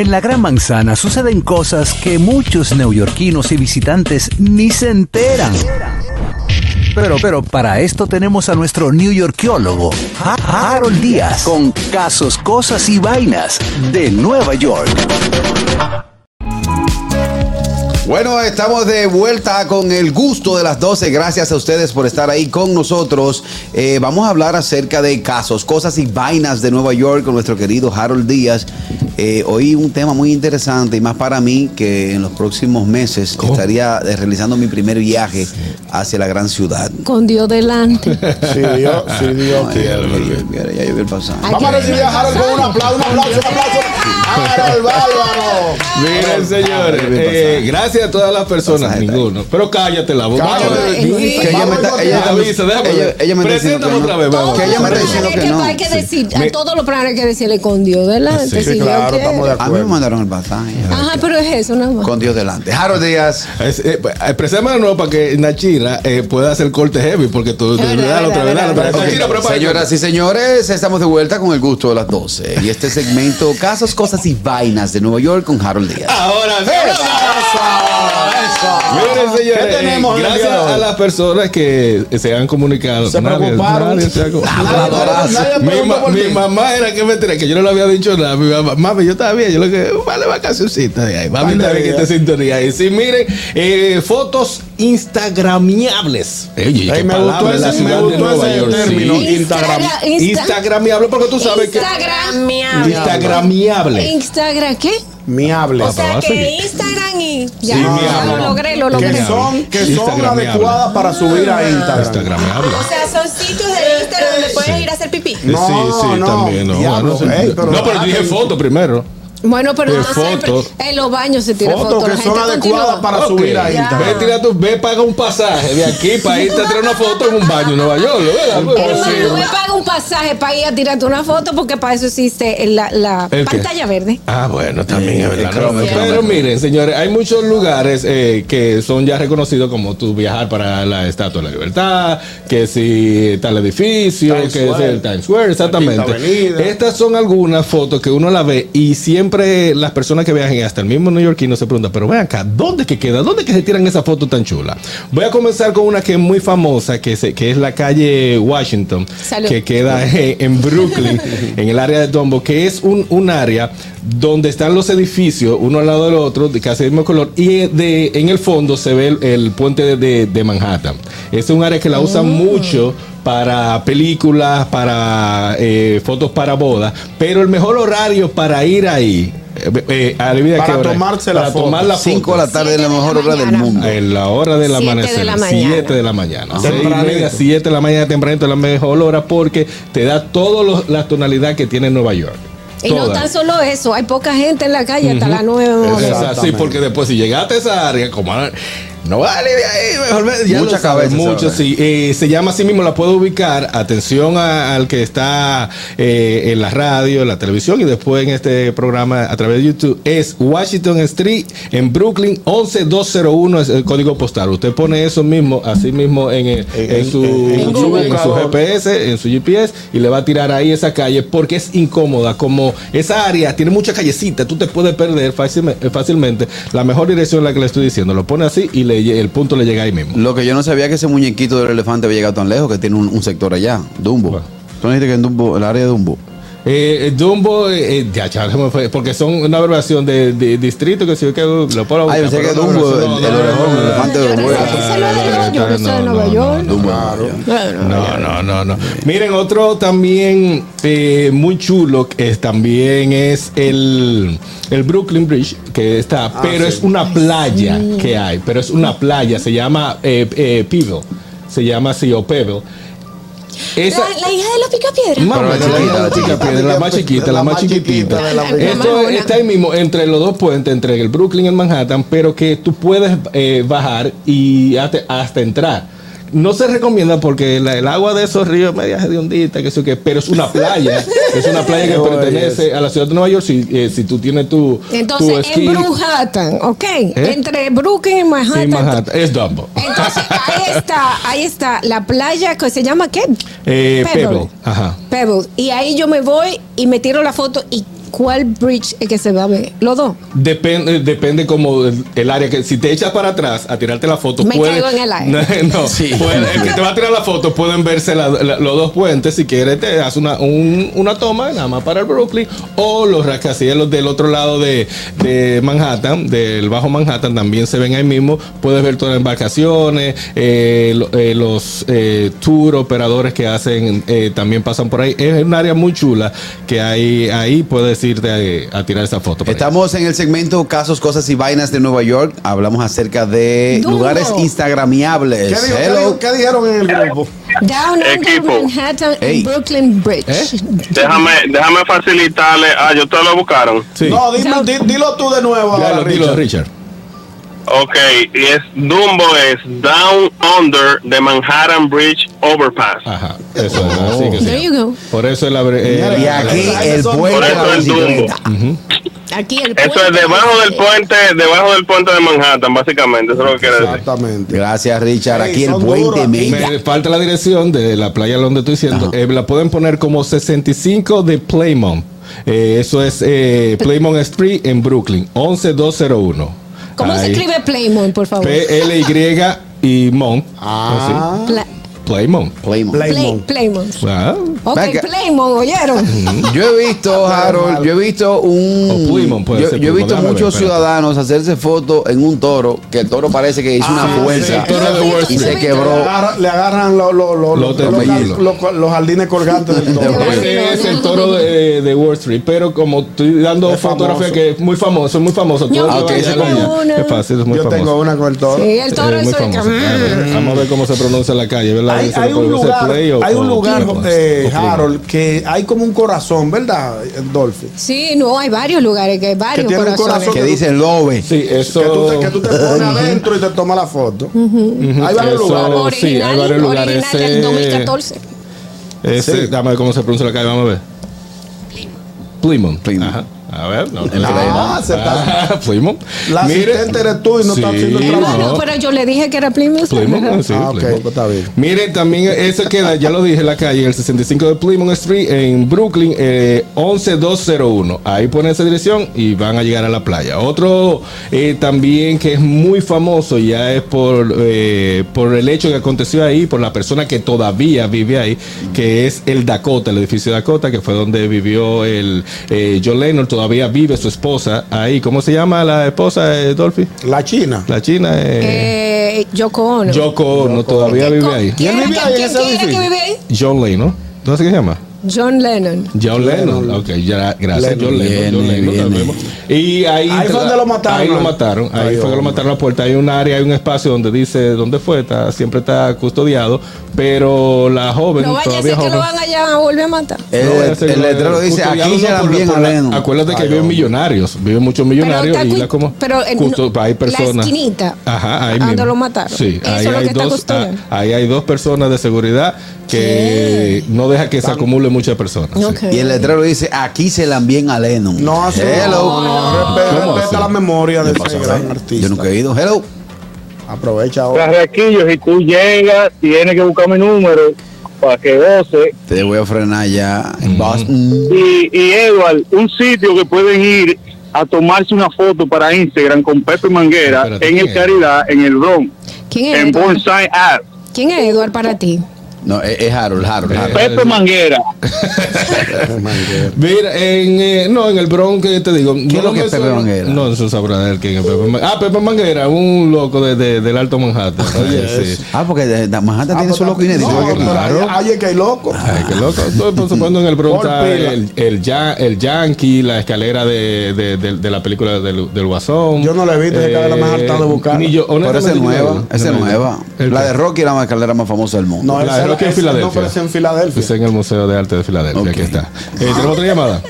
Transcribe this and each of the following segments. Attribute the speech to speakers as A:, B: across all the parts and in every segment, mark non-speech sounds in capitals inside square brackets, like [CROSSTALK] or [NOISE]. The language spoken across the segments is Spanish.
A: En la Gran Manzana suceden cosas que muchos neoyorquinos y visitantes ni se enteran. Pero, pero, para esto tenemos a nuestro newyorkiólogo, Harold Díaz, con casos, cosas y vainas de Nueva York.
B: Bueno, estamos de vuelta con el gusto de las 12. Gracias a ustedes por estar ahí con nosotros. Eh, vamos a hablar acerca de casos, cosas y vainas de Nueva York con nuestro querido Harold Díaz. Eh, hoy un tema muy interesante y más para mí que en los próximos meses estaría eh, realizando mi primer viaje hacia la gran ciudad.
C: Con Dios delante.
D: Sí, Dios, sí, Dios
B: Ay,
D: quiere.
B: ya, ya, ya yo vi el pasaje.
C: Ay,
D: Vamos a recibir a Harold con un aplauso, un aplauso, un aplauso. Harold Bárbaro.
E: Miren, señores, eh, gracias a todas las personas, ninguno. Pero cállate la boca.
D: Cállate.
B: Que ella me está, ella,
E: Avisa, déjame
B: ella,
E: ver.
B: ella me está diciendo
E: Preséntame
B: que
E: otra vez, vamos.
B: Que ella me está diciendo que no.
C: Hay que decir, a todos los planes hay que decirle con Dios delante.
E: Sí,
C: si Dios
D: claro, estamos de
B: A mí me
D: acuerdo.
B: mandaron el pasaje.
C: Ajá, pero es eso nada más.
B: Con Dios delante. Harold Díaz.
E: Eh, Expresemos de nuevo para que Nachira eh, pueda hacer corte heavy, porque tú te
C: verdad,
E: verdad, otra vez.
C: verdad.
B: Señoras y señores, estamos de vuelta con el gusto de las 12. Y este segmento, casos, cosas y vainas de Nueva York con Harold Díaz.
E: Ahora sí. Miren, señores,
D: ¿Qué tenemos
E: gracias a las personas que se han comunicado.
D: Se
E: Nadie-
D: preocuparon.
E: nadie se ha
D: Nadie
E: mi, ma-
D: por
E: mi mamá era que me enteré, que yo no le había dicho nada. Mi mamá, mami, yo estaba bien. Yo le dije, vale, vacacioncita de ahí. Mami, está bien que te sintonía. Y sí, miren, eh, fotos instagramiables.
D: Ey,
E: qué
D: me gustó ese, me gustó ese
E: York, sí.
D: término. Instagram.
C: Insta-
E: Instagramiable, porque tú sabes que.
C: Instagram.
E: Instagramiable.
C: Instagram, ¿qué?
D: Miable.
C: O sea que. Instagram ya,
E: Sí,
C: ya
E: miable.
C: lo logré, lo
D: Que
C: logré.
D: son, que son adecuadas para subir a Instagram.
F: O sea, son sitios de Instagram donde puedes ir a hacer pipí.
D: No,
E: sí, sí,
D: no,
E: también. No,
D: diablo,
E: bueno,
D: ey, pero
E: no, pero yo dije foto primero.
C: Bueno, pero no siempre. En los baños se tira
D: Fotos
C: fotos.
D: que
C: la
D: son adecuadas
C: continúa.
D: para subir a
E: Ve, tira tu, ve, paga un pasaje de aquí para irte a tirar una foto en un baño en Nueva York, ¿verdad?
C: Hermano, no me paga un pasaje para ir a tirarte una foto porque para eso existe la, la pantalla verde.
E: Ah, bueno, también
B: Eh,
E: es verdad. Pero miren, señores, hay muchos lugares eh, que son ya reconocidos como tú viajar para la Estatua de la Libertad, que si tal edificio, que es el Times Square, exactamente. Estas son algunas fotos que uno la ve y siempre las personas que viajan, hasta el mismo neoyorquino se pregunta, pero ven acá, ¿dónde que queda? ¿Dónde que se tiran esa foto tan chula? Voy a comenzar con una que es muy famosa, que, se- que es la calle Washington,
C: Salud.
E: que queda en, en Brooklyn, en el área de Dumbo, que es un, un área donde están los edificios, uno al lado del otro, de casi del mismo color, y de, en el fondo se ve el, el puente de, de- de Manhattan. Es un área que la usan mucho para películas, para eh, fotos para bodas, pero el mejor horario para ir ahí, eh, eh,
D: Para tomarse la
E: para
D: foto.
E: tomar la
B: 5 de la tarde es la
C: de
B: mejor
C: la
B: hora del mundo.
E: en la hora del
C: Siete de
E: amanecer,
C: la mañana.
E: 7 de la mañana. Seis y
D: Tempranito.
E: media, 7 de la mañana tempranito es la mejor hora porque te da todas las tonalidades que tiene Nueva York.
C: Y no tan solo eso, hay poca gente en la calle hasta las nueve.
E: Es
C: nueve.
E: así,
D: Exactamente.
E: porque después si llegaste a esa área, como ah, no vale de ahí, mejor ya
B: Mucha
E: lo sabes,
B: cabeza,
E: mucho, sí. Eh, se llama así mismo, la puedo ubicar. Atención a- al que está eh, en la radio, en la televisión y después en este programa a través de YouTube. Es Washington Street en Brooklyn, 11201 es el código postal. Usted pone eso mismo, así mismo en, el-
D: En-
E: en su,
D: en-
E: en
D: en
E: su-
D: Google.
E: en su GPS, en su GPS y le va a tirar ahí esa calle porque es incómoda. Como esa área tiene mucha callecita, tú te puedes perder fácilme- eh, fácilmente. La mejor dirección es la que le estoy diciendo. Lo pone así y le, el punto le llega ahí mismo.
B: Lo que yo no sabía que ese muñequito del elefante había llegado tan lejos, que tiene un, un sector allá, Dumbo.
E: Bueno.
B: Tú no dijiste que en Dumbo, el área de Dumbo.
E: Eh, eh, Dumbo, eh, eh, ya, ya, porque son una abreviación de, de distrito que si yo que lo puedo
B: Ah, pensé
E: buscar,
B: que Dumbo,
E: no,
B: el,
E: no,
B: el
E: no,
B: orejón,
E: no,
B: el elefante de
C: Nueva York,
E: No, no, no, no. Miren, otro también eh, muy chulo que es, también es el, el Brooklyn Bridge, que está, pero es una playa que hay, pero es una playa, se llama eh, eh, Pebble, se llama así, o Pebble. Esa,
F: La, la hija de los picapiedras.
E: Mamá,
B: Pero la chiquita,
E: la chica piedra, la más chiquita, la más chiquitita.
D: de la
E: Esto
C: Manhattan.
E: está ahí mismo, entre los dos puentes, entre el Brooklyn y el Manhattan, pero que tú puedes eh, bajar y hasta, hasta entrar. No se recomienda porque la- el agua de esos ríos media hediondita, que sé qué, pero es una playa, [LAUGHS] es una playa que pertenece a la ciudad de Nueva York si, eh, si tú tienes tu, tu
C: Entonces,
E: esquí
C: en Manhattan, ¿ok?
E: ¿Eh?
C: Entre Brooklyn y Manhattan.
E: es Dumbo.
C: Entonces, ahí está, ahí está la playa que se llama ¿qué?
E: Eh,
C: Pebble.
E: Pebble, ajá.
C: Pebble. Y ahí yo me voy y me tiro la foto y ¿cuál bridge es que se va a ver? Los dos.
E: Depende, depende como el, el área que si te echas para atrás a tirarte la foto,
C: Me
E: puede-
C: caigo en el aire. [LAUGHS]
E: No, puede- el que te va a tirar la foto pueden verse la- la- los dos puentes. Si quieres, te hace una, un- una toma nada más para el Brooklyn o los rascacielos del otro lado de, de Manhattan, del bajo Manhattan, también se ven ahí mismo. Puedes ver todas las embarcaciones, eh, eh, los eh, tour operadores que hacen eh, también pasan por ahí. Es un área muy chula que hay ahí puedes irte a, a tirar esa foto.
B: Estamos en el segmento Casos, Cosas y Vainas de Nueva York. Hablamos acerca de
C: Duro.
B: lugares instagramiables.
D: ¿Qué, dijo- qué
B: Hello.
D: dijo- qué dijeron en el grupo?
C: Down Under
G: Equipo.
C: Manhattan
B: Ey.
C: and Brooklyn Bridge.
E: ¿Eh?
G: Déjame, déjame facilitarle. Ah, yo ustedes lo buscaron.
E: Sí.
D: No, dime, di- dilo tú de nuevo. Ahora,
E: dilo,
D: Richard.
E: Richard.
G: Ok, y es Dumbo es Down Under the Manhattan Bridge Overpass.
E: Ajá, eso es así que
C: There
E: sí.
C: you go.
E: Por eso es la bre- eh,
B: Y aquí el
G: Por
B: puente de
G: eso el Dumbo.
C: Aquí el
G: Eso es
C: puente
G: debajo del puente, debajo del puente de Manhattan, básicamente. Eso es lo que quiere decir.
D: Exactamente.
B: Gracias, Richard. Aquí el puente. Mella.
E: me falta la dirección de la playa donde estoy diciendo. Eh, la pueden poner como 65 de Playmont. Eh, eso es eh, Playmont Street en Brooklyn, 11201.
C: ¿Cómo se escribe Playmont, por favor?
E: P-L-Y y Mont.
D: Ah.
C: Pla-
E: Playmont.
B: Playmont.
C: Play-
D: Playmont.
C: Playmont.
E: Ah,
C: Ok,
B: Venga.
C: Playmont, ¿oyeron?
B: Yo he visto, Harold, yo he visto un.
E: O puede
B: yo,
E: ser
B: yo he visto
E: déjame
B: muchos
E: espérate.
B: ciudadanos hacerse fotos en un toro, que el toro parece que hizo
D: Ah,
B: una
D: sí,
B: fuerza
E: el toro de Wall
B: y
E: Street.
B: se
D: Le,
B: quebró.
D: agarra- le agarran lo- lo- lo-
E: Los
D: lo- los,
E: templos.
D: los- los jardines colgantes del toro. [LAUGHS]
E: Ese es el toro de, de Wall Street, pero como estoy dando
D: Es
E: fotografía
D: famoso.
E: que es muy famoso, es muy famoso.
C: Yo
E: allá.
C: una.
E: Es fácil, es muy
D: Yo
E: famoso.
D: tengo una con el toro.
C: Sí, el toro
E: Eh,
C: el
E: famoso. A ver, Vamos a ver cómo se pronuncia en la calle, ¿verdad?
D: Hay,
E: Se
D: hay
E: le
D: un lugar,
E: play o-
D: hay un
E: o-
D: lugar
E: o-
D: eh,
E: o-
D: Harold, que hay como un corazón, ¿verdad, Dolphy?
C: Sí, no, hay varios lugares que hay varios
D: tiene un
C: corazones.
D: corazón
B: Que dice Lobe.
E: Sí, eso.
D: Que tú, te, que tú te pones adentro y te tomas la foto. Hay varios
E: Eso-
D: lugares.
E: sí, hay varios lugares,
C: Original del
E: eh,
C: 2014.
E: Ese,
D: Sí.
E: Dame ver cómo se pronuncia la calle, vamos a ver. Plymouth.
B: Plymouth.
E: Ajá. A ver, no.
D: Ah, se está-
E: Ah, [LAUGHS] Plymouth.
D: La
E: Mire-
D: asistente eres tú y no está haciendo el
E: Sí,
D: trabajo.
C: No, no, pero yo le dije que era Plymouth.
E: Plymouth, [LAUGHS] sí,
D: Ah, ok,
E: Plymouth.
D: pues está bien.
E: Miren, también eso queda, ya lo dije, en la calle, el 65 de Plymouth Street en Brooklyn, eh, 11201. Ahí ponen esa dirección y van a llegar a la playa. Otro eh, también que es muy famoso, ya es por, eh, por el hecho que aconteció ahí, por la persona que todavía vive ahí, que es el Dakota, el edificio Dakota, que fue donde vivió el eh, John Lennon. Todavía vive su esposa ahí. ¿Cómo se llama la esposa, eh, Dolphy?
D: La China.
E: La china. Eh,
C: Eh, Yoko Ono.
E: Yoko Ono todavía vive ahí.
C: ¿Quién,
D: ¿Quién vive ahí
C: quién- quién
D: edificio?
C: vive ahí?
E: John Lennon. ¿No sé qué se llama?
C: John Lennon.
E: John Lennon. Ok, ya, gracias.
D: Lennon.
E: John Lennon. John Lennon. Y ahí,
D: Ahí fue donde lo mataron,
E: Ahí lo mataron. Ahí fue que lo mataron a la puerta. Hay un área, hay un espacio donde dice dónde fue. Está, siempre está custodiado. Pero la joven,
C: No vaya a ser que lo van allá a volver a matar.
B: El,
E: no
B: el letrero dice: aquí dan
E: por-
B: bien
E: por
B: a
E: la-
B: Lennon.
E: Acuérdate que
D: Ay,
E: viven millonarios. Viven muchos millonarios.
C: está
E: y la como.
C: pero en-
E: custo- hay
C: la
E: personas.
C: esquinita,
E: Ajá, ahí
C: donde
E: mismo.
C: lo mataron.
E: Sí,
C: Eso
E: ahí
C: es lo
E: hay dos. ah, Ahí hay dos personas de seguridad que no deja que se acumule muchas personas.
B: Y el letrero dice: aquí se dan bien a Lennon.
D: No, así
B: Hello.
D: Respe-
E: ¿Cómo
D: Respeta la memoria de ese gran artista.
B: Yo nunca he ido. Hello.
D: Aprovecha ahora.
G: Carraquillo, si tú llegas, tienes que buscar mi número para que goce.
B: Te voy a frenar ya en Boston.
G: Y, y Edward, un sitio que pueden ir a tomarse una foto para Instagram con Pepe Manguera
E: Espérate,
G: en
E: ¿quién
G: el
E: es?
G: Caridad, en el Bronx,
C: ¿Quién es
G: en
C: Edward?
G: Bonsai Art.
C: ¿Quién es Edward para ti?
B: No, es, es Harold, Harold, Harold.
G: Pepe Manguera. [LAUGHS]
E: Mira, en, eh, no, en el Bronx, ¿qué te digo?
B: ¿Qué es lo que es Pepe Manguera?
E: No, eso sabrá él quién es Pepe Manguera. Ah, Pepe Manguera, un loco de, de- del Alto Manhattan. [LAUGHS] Ay, sí.
B: Ah, porque de, de Manhattan
D: Ah,
B: tiene
D: pues,
B: su loco inédito.
D: no,
B: ¿verdad que claro?
D: ahí- ahí es que hay loco.
E: Ay, qué loco. Estoy por supuesto en el Bronx el, el, ya- el Yankee, la escalera de, de, de- de la película del, del Guasón.
D: Yo no la he visto, esa escalera me he hartado de buscar.
E: Ni yo,
B: Pero esa es nueva, esa es nueva. La de Rocky era la escalera más famosa del mundo.
D: No,
E: La
D: esa es
E: Rocky en Filadelfia.
D: No, pero es en Filadelfia.
E: Está en el Museo de Arte de Filadelfia. Aquí está. Eh, ¿Tenemos otra llamada?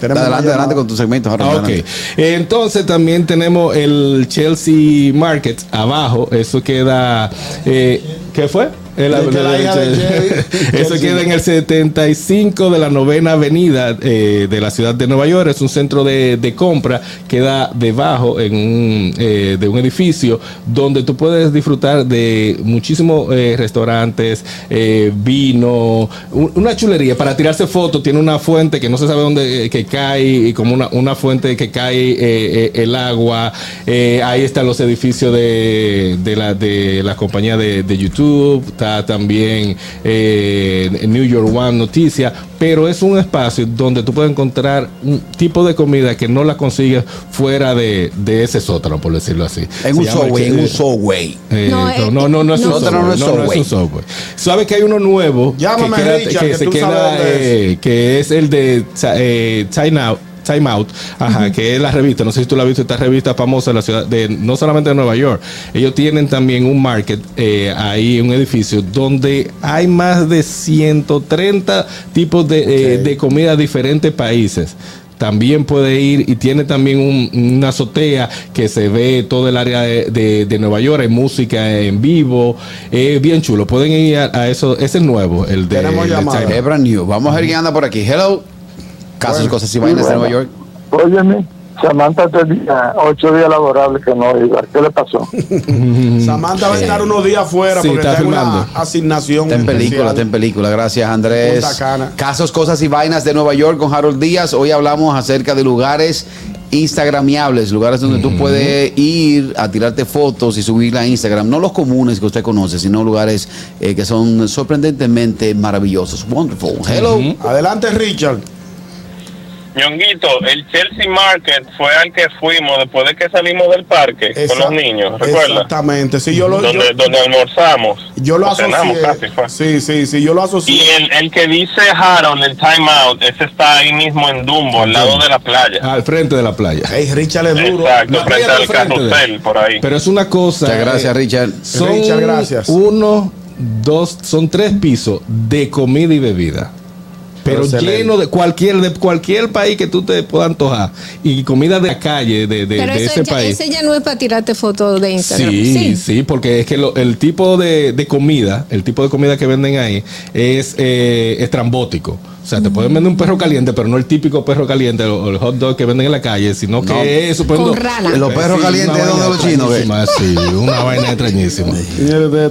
D: Tenemos
B: adelante, adelante con tu segmento, Harold.
E: Ah, ok.
B: adelante.
E: Entonces también tenemos el Chelsea Market abajo. Eso queda. eh, ¿Qué fue? [LAUGHS] Eso queda en el 75 de la novena avenida eh, de la ciudad de Nueva York. Es un centro de, de compra. Queda debajo en un, eh, de un edificio donde tú puedes disfrutar de muchísimos eh, restaurantes, eh, vino, un- una chulería. Para tirarse fotos tiene una fuente que no se sabe dónde que cae, y como una, una fuente que cae el agua. Ahí están los edificios de, de la, de la compañía de, de YouTube. Está también eh, New York One Noticias. Pero es un espacio donde tú puedes encontrar un tipo de comida que no la consigues fuera de, de ese sótano, por decirlo así.
B: En
E: Se
B: un subway, en un subway.
E: eh,
C: No,
E: no,
C: eh,
E: no, no, no es un
C: no.
E: subway.
B: No, no es
E: No, no es
B: subway.
E: un subway. ¿Sabe que hay uno nuevo?
D: Llámame,
E: que, queda-
D: Richard,
E: que
D: que
E: se
D: sabes
E: queda, eh, que es el de eh, Time Out. Ajá, que es la revista, no sé si tú la has visto, esta revista famosa de la ciudad, de no solamente de Nueva York, ellos tienen también un market eh, ahí, un edificio, donde hay más de 130 tipos de, eh, de comida de diferentes países también puede ir y tiene también un- una azotea que se ve todo el área de, de- de Nueva York, hay música en vivo, es bien chulo. Pueden ir a, a eso, es el nuevo, el de.
D: Tenemos
E: el
D: llamada.
E: China.
B: Es brand new. Vamos a ver quién anda por aquí. Hello. Casos,
D: Bueno,
B: cosas y vainas de Nueva York.
H: Óyeme, Samantha tenía ocho días laborables que no iba. ¿Qué le pasó? [LAUGHS]
D: Samantha va a estar unos días afuera
E: Sí,
D: porque
E: está
D: está en una
E: filmando.
D: asignación.
B: Está en película, está en película. Gracias, Andrés. Casos, cosas y vainas de Nueva York con Harold Díaz. Hoy hablamos acerca de lugares instagramiables, lugares donde tú puedes ir a tirarte fotos y subirla a Instagram. No los comunes que usted conoce, sino lugares eh, que son sorprendentemente maravillosos. Wonderful. Hello.
D: Adelante, Richard.
G: Ñonguito, el Chelsea Market fue al que fuimos después de que salimos del parque con los niños, ¿recuerdas?
D: Exactamente. Sí, yo lo,
G: Donde,
D: yo,
G: donde almorzamos.
D: yo lo asocié.
G: casi fue.
D: Sí, sí, sí, yo lo
G: Y
D: asocié.
G: el, el que dice Harold, el Time Out, ese está ahí mismo en Dumbo, al lado de la playa.
E: Al frente de la playa.
D: Ey, Richard es duro.
G: Exacto, frente al carrusel, por ahí.
E: Pero es una cosa.
B: Muchas gracias,
E: eh,
B: Richard.
E: Son
D: Richard, gracias.
E: uno, dos, son tres pisos de comida y bebida. Pero
D: Excelente.
E: lleno de cualquier, de cualquier país que tú te puedas antojar. Y comida de la calle, de, de-
C: Pero
E: de
C: eso
E: ese
C: ya,
E: país.
C: ese ya no es para tirarte fotos de Instagram.
E: Sí, sí, porque es que lo- el tipo de, de comida, el tipo de comida que venden ahí es eh, estrambótico. O sea, te pueden vender un perro caliente, pero no el típico perro caliente o el hot dog que venden en la calle, sino
B: No.
E: que es
C: Con rana.
B: Los perros
E: Sí,
B: calientes,
E: una
B: ¿dónde
E: vaina
B: los chinos?
E: Sí, una vaina extrañísima.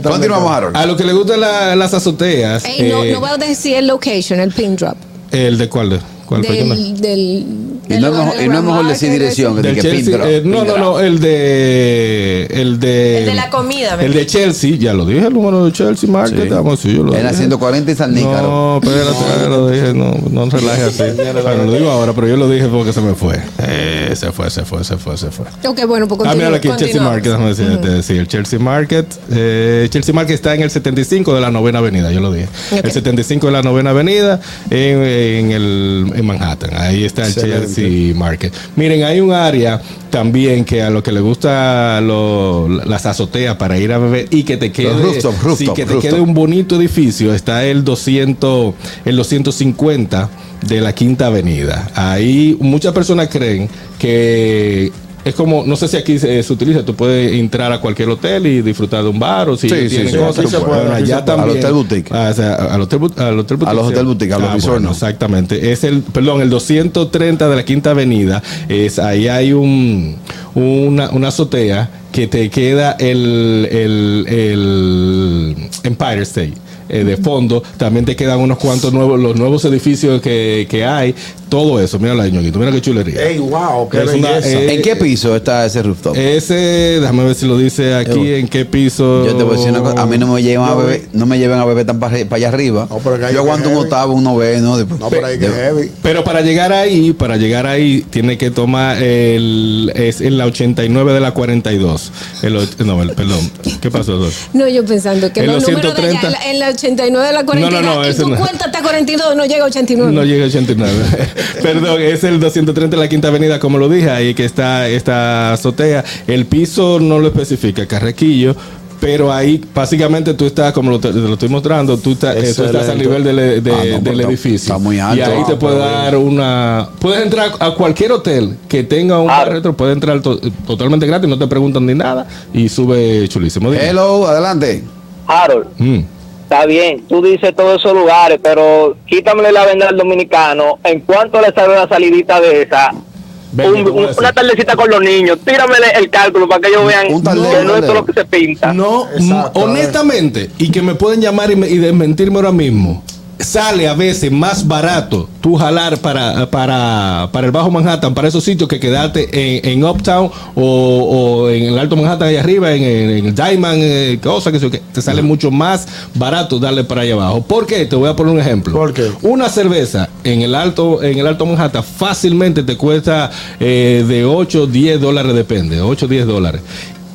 B: Continuamos, Harold.
E: A lo que le gustan la- las azoteas.
C: Ey, no,
E: eh,
C: no voy a decir el location, el pin drop.
E: ¿El de cuál? ¿Cuál película?
C: Del, del,
B: Y
C: del
B: no es
C: lugar
B: mejor,
C: de
B: y no es mejor decir dirección que
E: Del
B: que
E: Chelsea, eh, no, no, no, el de. El de.
F: El de la comida,
E: El de Chelsea, ya lo dije, el número de Chelsea Market.
B: Sí.
E: Vamos, sí, yo lo dije.
B: 140 y San Nícaro.
E: No, espérate, ya lo dije, no, no relaje así. [LAUGHS] Bueno, lo digo ahora, pero yo lo dije porque se me fue. Eh, se fue, se fue, se fue, se fue.
C: Ok, bueno, pues
E: Ah, mira
C: continúa.
E: aquí el Chelsea
C: continúa.
E: Market, déjame decirte, sí, el Chelsea Market. eh, Chelsea Market está en el 75 de la novena avenida, yo lo dije.
C: Ok.
E: El 75 de la novena avenida en, en el, en Manhattan. Ahí está el
D: Excelente.
E: Chelsea Market. Miren, hay un área también que a lo que le gusta lo- las azoteas para ir a beber y que te quede,
B: rooftop, rooftop,
E: sí, que te quede un bonito edificio. Está el 200, el 250 de la Quinta Avenida. Ahí muchas personas creen que es como, no sé si aquí se, se utiliza, tú puedes entrar a cualquier hotel y disfrutar de un bar o si
B: Sí, sí,
E: tienen
B: sí,
E: cosas. Bueno, también.
B: Al hotel boutique.
E: Ah, o sea, al hotel, bu- al hotel boutique.
B: A los
E: sí.
B: hotel boutique, a los
E: Ah, bueno,
B: no.
E: Exactamente. Es el, perdón, el 230 de la Quinta Avenida. Es, ahí hay un, una, una azotea que te queda el, el, el Empire State. Eh, de fondo, también te quedan unos cuantos nuevos, los nuevos edificios que, que hay, todo eso, mira la ñoquito, mira qué chulería.
D: Ey, wow, qué
E: Es una-
D: belleza.
E: eh,
B: ¿En qué piso está ese rooftop?
E: Ese, déjame ver si lo dice aquí, en qué piso.
B: Yo te voy a decir una cosa, a mí no me llevan a beber, no me lleven a beber tan para, allá arriba.
D: No, pero que hay
B: Yo aguanto un octavo, un noveno. después-
D: no, pero ahí que
B: de-
D: heavy.
E: Pero para llegar ahí, para llegar ahí, tiene que tomar el. Es en la 89 de la 42. El, no, el, perdón. ¿Qué pasó, Dor?
C: No, yo pensando que
E: En
C: los
E: los
C: números de allá,
E: 130.
C: en la, en la 89 de la 42.
E: No, no, no,
C: y tu
E: no.
C: cuenta está 42, no llega a 89.
E: No llega a 89. [LAUGHS] Perdón, es el 230 de la Quinta Avenida, como lo dije, ahí que está esta azotea. El piso no lo especifica, Carrequillo. Pero ahí, básicamente, tú estás, como lo, te, te lo estoy mostrando, tú, estás- eh, tú estás al nivel del, de-
B: Ah, no,
E: del
B: está-
E: edificio.
B: está muy alto.
E: Y ahí te
B: Ah,
E: puede
B: pero
E: dar una. Puedes entrar a cualquier hotel que tenga un bar retro, puedes entrar to- totalmente gratis, no te preguntan ni nada y sube chulísimo. Dime.
B: Hello, adelante.
H: Harold,
E: Mm.
H: Está bien, tú dices todos esos lugares, pero quítamele la venda al dominicano. ¿En cuánto le sale una salidita de esa? Un- una tardecita con los niños. Tíramele el cálculo para que ellos vean
B: un tardeo,
H: que no es todo lo que se pinta.
E: No,
D: Exacto,
E: honestamente, y que me pueden llamar y, me- y desmentirme ahora mismo. Sale a veces más barato tú jalar para, para, para el Bajo Manhattan, para esos sitios, que quedarte en, en Uptown o, o en el Alto Manhattan allá arriba, en, el- en el Diamond, eh, cosa que, te sale mucho más barato darle para allá abajo. ¿Por qué? Te voy a poner un ejemplo.
D: ¿Por qué?
E: Una cerveza en el Alto, en el Alto Manhattan fácilmente te cuesta eh, de 8, 10 dólares, depende, 8, 10 dólares.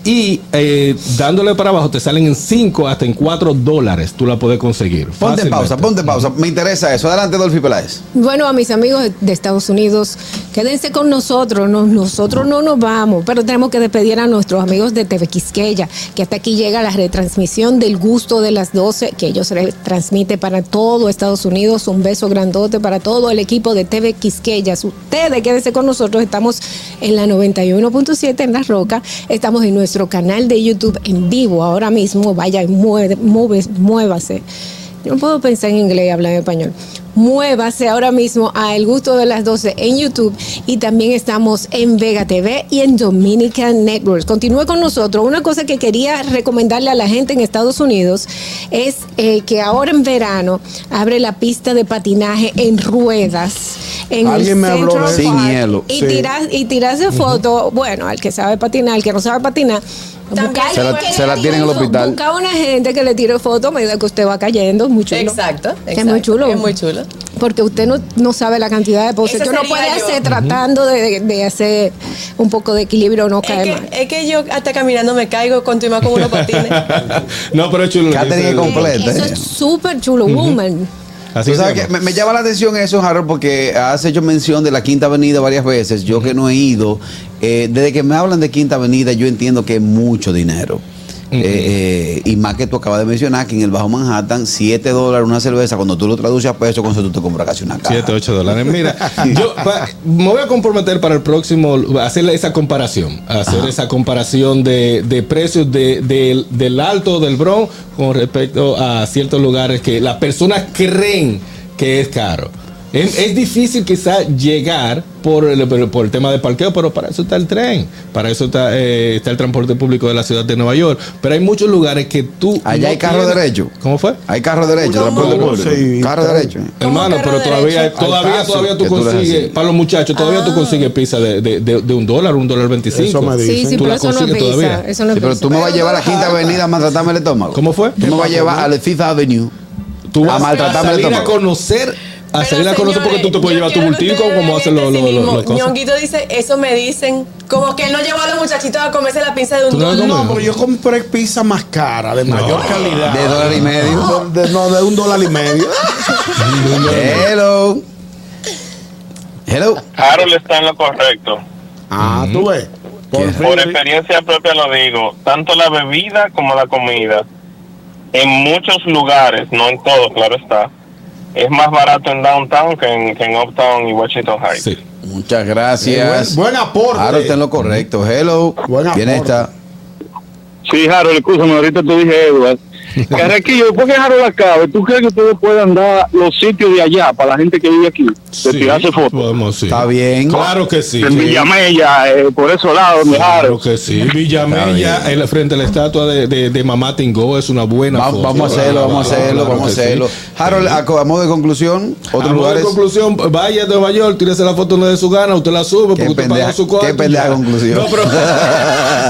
E: Y eh, dándole para abajo te salen en 5 hasta en 4 dólares. Tú la puedes conseguir.
B: Ponte
E: fácilmente.
B: pausa, ponte pausa. Me interesa eso. Adelante, Dolphy Peláez.
C: Bueno, a mis amigos de- de Estados Unidos, quédense con nosotros. No- nosotros no nos vamos, pero tenemos que despedir a nuestros amigos de TV Quisqueya, que hasta aquí llega la retransmisión del gusto de las 12, que ellos retransmiten para todo Estados Unidos. Un beso grandote para todo el equipo de TV Quisqueya. Ustedes quédense con nosotros. Estamos en la 91.7 en La Roca. Estamos en nuestro canal de YouTube en vivo ahora mismo. Vaya mueve, mueve- muévase. Yo no puedo pensar en inglés y hablar en español. Muévase ahora mismo a El Gusto de las 12 en YouTube y también estamos en Vega TV y en Dominican Networks. Continúe con nosotros. Una cosa que quería recomendarle a la gente en Estados Unidos es eh, que ahora en verano abre la pista de patinaje en ruedas. En
D: Alguien
C: el
D: me habló.
C: Park.
B: Sin hielo.
C: Y
D: Sí.
C: tiras y tirarse foto, bueno, al que sabe patinar, al que no sabe patinar.
B: Se la- se la tiene en el hospital.
C: Busca una gente que le tire foto a medida que usted va cayendo, muy chulo.
F: Exacto,
C: Es muy chulo.
F: Es muy chulo.
C: Porque usted no, no sabe la cantidad de poses
F: Ese
C: que uno puede
F: yo.
C: hacer tratando de, de hacer un poco de equilibrio, no
F: Es
C: caer mal.
F: que, es que yo hasta caminando me caigo con con unos [LAUGHS] patines.
E: no, pero es chulo.
B: es completa.
C: Eso es súper chulo, woman.
E: Así
B: que me llama la atención eso, Harold, porque has hecho mención de la Quinta Avenida varias veces. Yo que no he ido, eh, desde que me hablan de Quinta Avenida, yo entiendo que es mucho dinero. Eh, eh, y más que tú acabas de mencionar que en el Bajo Manhattan, 7 dólares una cerveza, cuando tú lo traduces a peso, con eso tú te compras casi una caja.
E: 7, 8 dólares. Mira, [LAUGHS] yo pa- me voy a comprometer para el próximo hacer esa comparación, hacer esa comparación de, de precios de, del- del alto del Bronx con respecto a ciertos lugares que las personas creen que es caro. Es, es difícil quizás llegar por el, por- el tema de parqueo, pero para eso está el tren, para eso está, eh, está el transporte público de la ciudad de Nueva York. Pero hay muchos lugares que tú...
B: Allá
E: no
B: hay carro
E: tienes-
B: derecho.
E: ¿Cómo fue?
B: Hay carro derecho, transporte público.
D: Sí,
B: carro
D: está-
B: derecho.
F: ¿Cómo
E: Hermano,
F: carro
E: pero todavía,
F: derecho?
E: todavía, todavía tú consigues, para los muchachos, todavía tú consigues pizza de, de, de, de un dólar, un dólar veinticinco.
D: Eso me
C: Sí,
D: dicen.
C: sí,
E: Tú
C: pero
E: la
C: eso no es
E: consigues
C: pizza.
E: todavía.
C: Eso no es
B: Sí, pero tú me vas a llevar a la Quinta Avenida a maltratarme el estómago.
E: ¿Cómo fue?
B: Tú me vas a llevar a la Fifth Avenue.
E: Tú
B: a
E: vas a,
B: maltratarme el
E: salir a
B: estómago.
E: conocer, a
F: Pero,
E: salir a conocer porque tú te puedes llevar tu bultico como hacen los
F: vean
E: los- los-
F: mismo.
E: los cosas.
F: Ñonguito dice, eso me dicen, como que él no llevó a los muchachitos a comerse la pizza de un
E: ¿Tú no la
F: dólar.
E: comes?
D: No, pero yo compré pizza más cara, de mayor calidad.
B: De dólar y medio.
D: De, de- no, de un dólar y medio. [LAUGHS]
B: Hello. Hello.
G: Harold está en lo correcto.
D: Ah, tú ves. Por.
G: Por experiencia propia lo digo, tanto la bebida como la comida, en muchos lugares, no en todos, claro está, es más barato en downtown que en, que en uptown y Washington Heights.
E: Sí.
B: Muchas gracias.
D: Buen, buen aporte.
B: Harold está en lo correcto. Hello.
D: Buen
B: ¿Quién
D: aporte.
B: está?
H: Sí, Harold, escúchame, ahorita te dije, Edward. [LAUGHS] Carrequillo, después que Harold acabe, ¿tú crees que ustedes puedan dar los sitios de allá para la gente que vive aquí? De
E: Sí,
H: tirarse fotos.
E: Podemos, sí.
B: Está bien.
E: Claro que sí.
H: En
E: sí.
H: Villamella, eh, por esos lados, donde
E: Claro que sí. Villamella, en la- frente a la estatua de, de, de Mamá Tingo, es una buena
B: Va-
E: foto.
B: vamos a hacerlo, vamos a hacerlo,
E: claro
B: vamos a hacerlo.
E: sí.
B: Harold, a, modo de conclusión,
E: A
B: otros
E: modo de conclusión, vaya a Nueva York, tírese la foto no de su gana, usted la sube porque
B: Qué
E: usted
B: pendeja-
E: pagó su cuarto.
B: qué pendeja conclusión.
E: No, pero, [LAUGHS]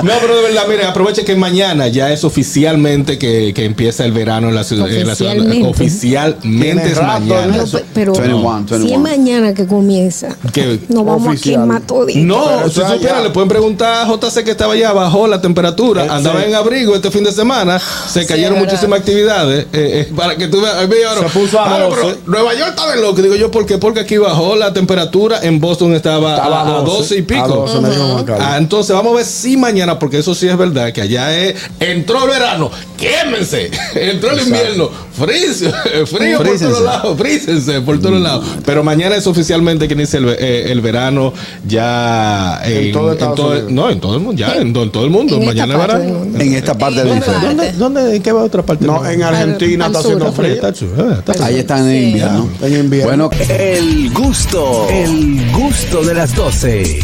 E: [LAUGHS] no, pero de verdad, mire, aproveche que mañana ya es oficialmente que, que empieza el verano en la ciudad. En la ciudad
C: Oficialmente.
E: oficialmente es
D: rato
E: mañana.
C: No, pero
B: 21,
C: si es
B: 21.
C: mañana que comienza,
E: Que-
C: nos vamos
D: Oficial.
C: a quemar todito.
E: No,
D: Pero
E: si
D: eso es
E: supiera,
D: allá.
E: le pueden preguntar a JC que estaba allá, bajó la temperatura,
D: Eh,
E: andaba
D: sí.
E: en abrigo este fin de semana, se cayeron muchísimas actividades, eh, eh, para que tú veas,
D: Se puso a
E: "Ah, no,
D: 12".
E: pero Nueva York está de loco, digo yo, ¿por qué? Porque aquí bajó la temperatura, en Boston estaba,
D: Estaba
E: a, a 12 y pico.
D: A 12, me dijo Juan Carlos.
E: Ah, entonces vamos a ver si mañana mañana, porque eso sí es verdad, que allá es, entró el verano, quémense, [LAUGHS] entró el invierno, frío, [LAUGHS] frío por todos lados, frícense por todos lados. Pero mañana es oficialmente que inicia el, eh, el verano ya
D: En todo Estados Unidos.
E: No, en todo el mundo, ya, en, en todo el mundo.
C: En esta
E: mañana verano.
C: mundo.
B: En esta parte del
C: ¿Dónde?
B: hemisferio.
E: ¿Dónde, dónde, ¿En qué va otra parte?
D: No, en Argentina
C: Al
D: está
C: sur,
D: haciendo frío.
E: Está chulo, está chulo.
B: Ahí están en
C: Sí.
B: invierno.
D: En invierno.
B: Bueno,
A: El gusto, el gusto de las 12.